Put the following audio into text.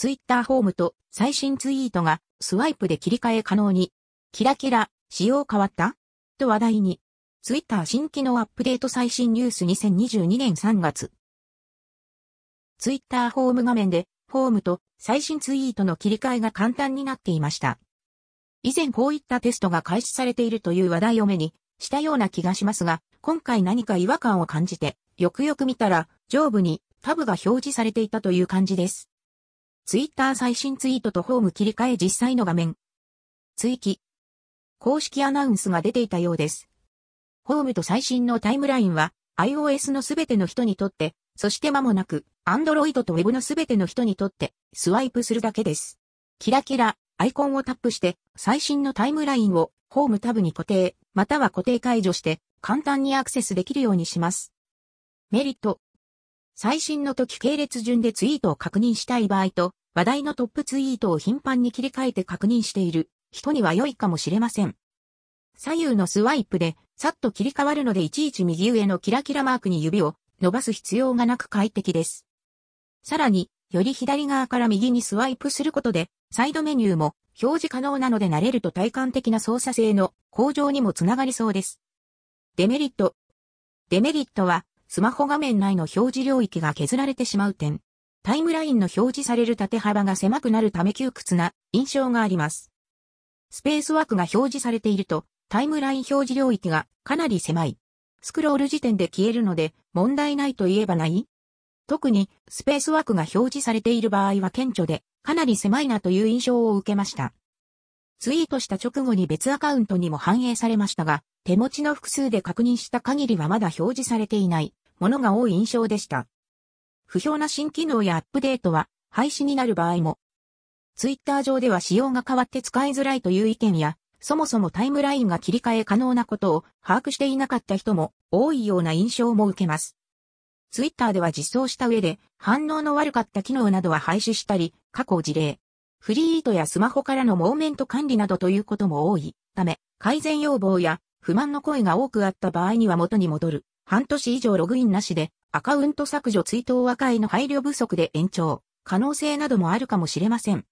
ツイッターホームと最新ツイートがスワイプで切り替え可能に。キラキラ、仕様変わった？と話題に。ツイッター新機能アップデート最新ニュース2022年3月。ツイッターホーム画面で、ホームと最新ツイートの切り替えが簡単になっていました。以前こういったテストが開始されているという話題を目にしたような気がしますが、今回何か違和感を感じて、よくよく見たら、上部にタブが表示されていたという感じです。ツイッター最新ツイートとホーム切り替え実際の画面。追記。公式アナウンスが出ていたようです。ホームと最新のタイムラインは iOS のすべての人にとって、そして間もなく Android と Web のすべての人にとってスワイプするだけです。キラキラアイコンをタップして最新のタイムラインをホームタブに固定、または固定解除して簡単にアクセスできるようにします。メリット。最新の時系列順でツイートを確認したい場合と話題のトップツイートを頻繁に切り替えて確認している人には良いかもしれません。左右のスワイプでさっと切り替わるのでいちいち右上のキラキラマークに指を伸ばす必要がなく快適です。さらに、より左側から右にスワイプすることで、サイドメニューも表示可能なので慣れると体感的な操作性の向上にもつながりそうです。デメリット。デメリットは、スマホ画面内の表示領域が削られてしまう点。タイムラインの表示される縦幅が狭くなるため窮屈な印象があります。スペース枠が表示されていると、タイムライン表示領域がかなり狭い。スクロール時点で消えるので問題ないと言えばない特にスペース枠が表示されている場合は顕著でかなり狭いなという印象を受けました。ツイートした直後に別アカウントにも反映されましたが、手持ちの複数で確認した限りはまだ表示されていないものが多い印象でした。不評な新機能やアップデートは廃止になる場合も。ツイッター上では仕様が変わって使いづらいという意見や、そもそもタイムラインが切り替え可能なことを把握していなかった人も多いような印象も受けます。ツイッターでは実装した上で反応の悪かった機能などは廃止したり、過去事例。フリートやスマホからのモーメント管理などということも多いため、改善要望や不満の声が多くあった場合には元に戻る。半年以上ログインなしでアカウント削除追悼和解の配慮不足で延長、可能性などもあるかもしれません。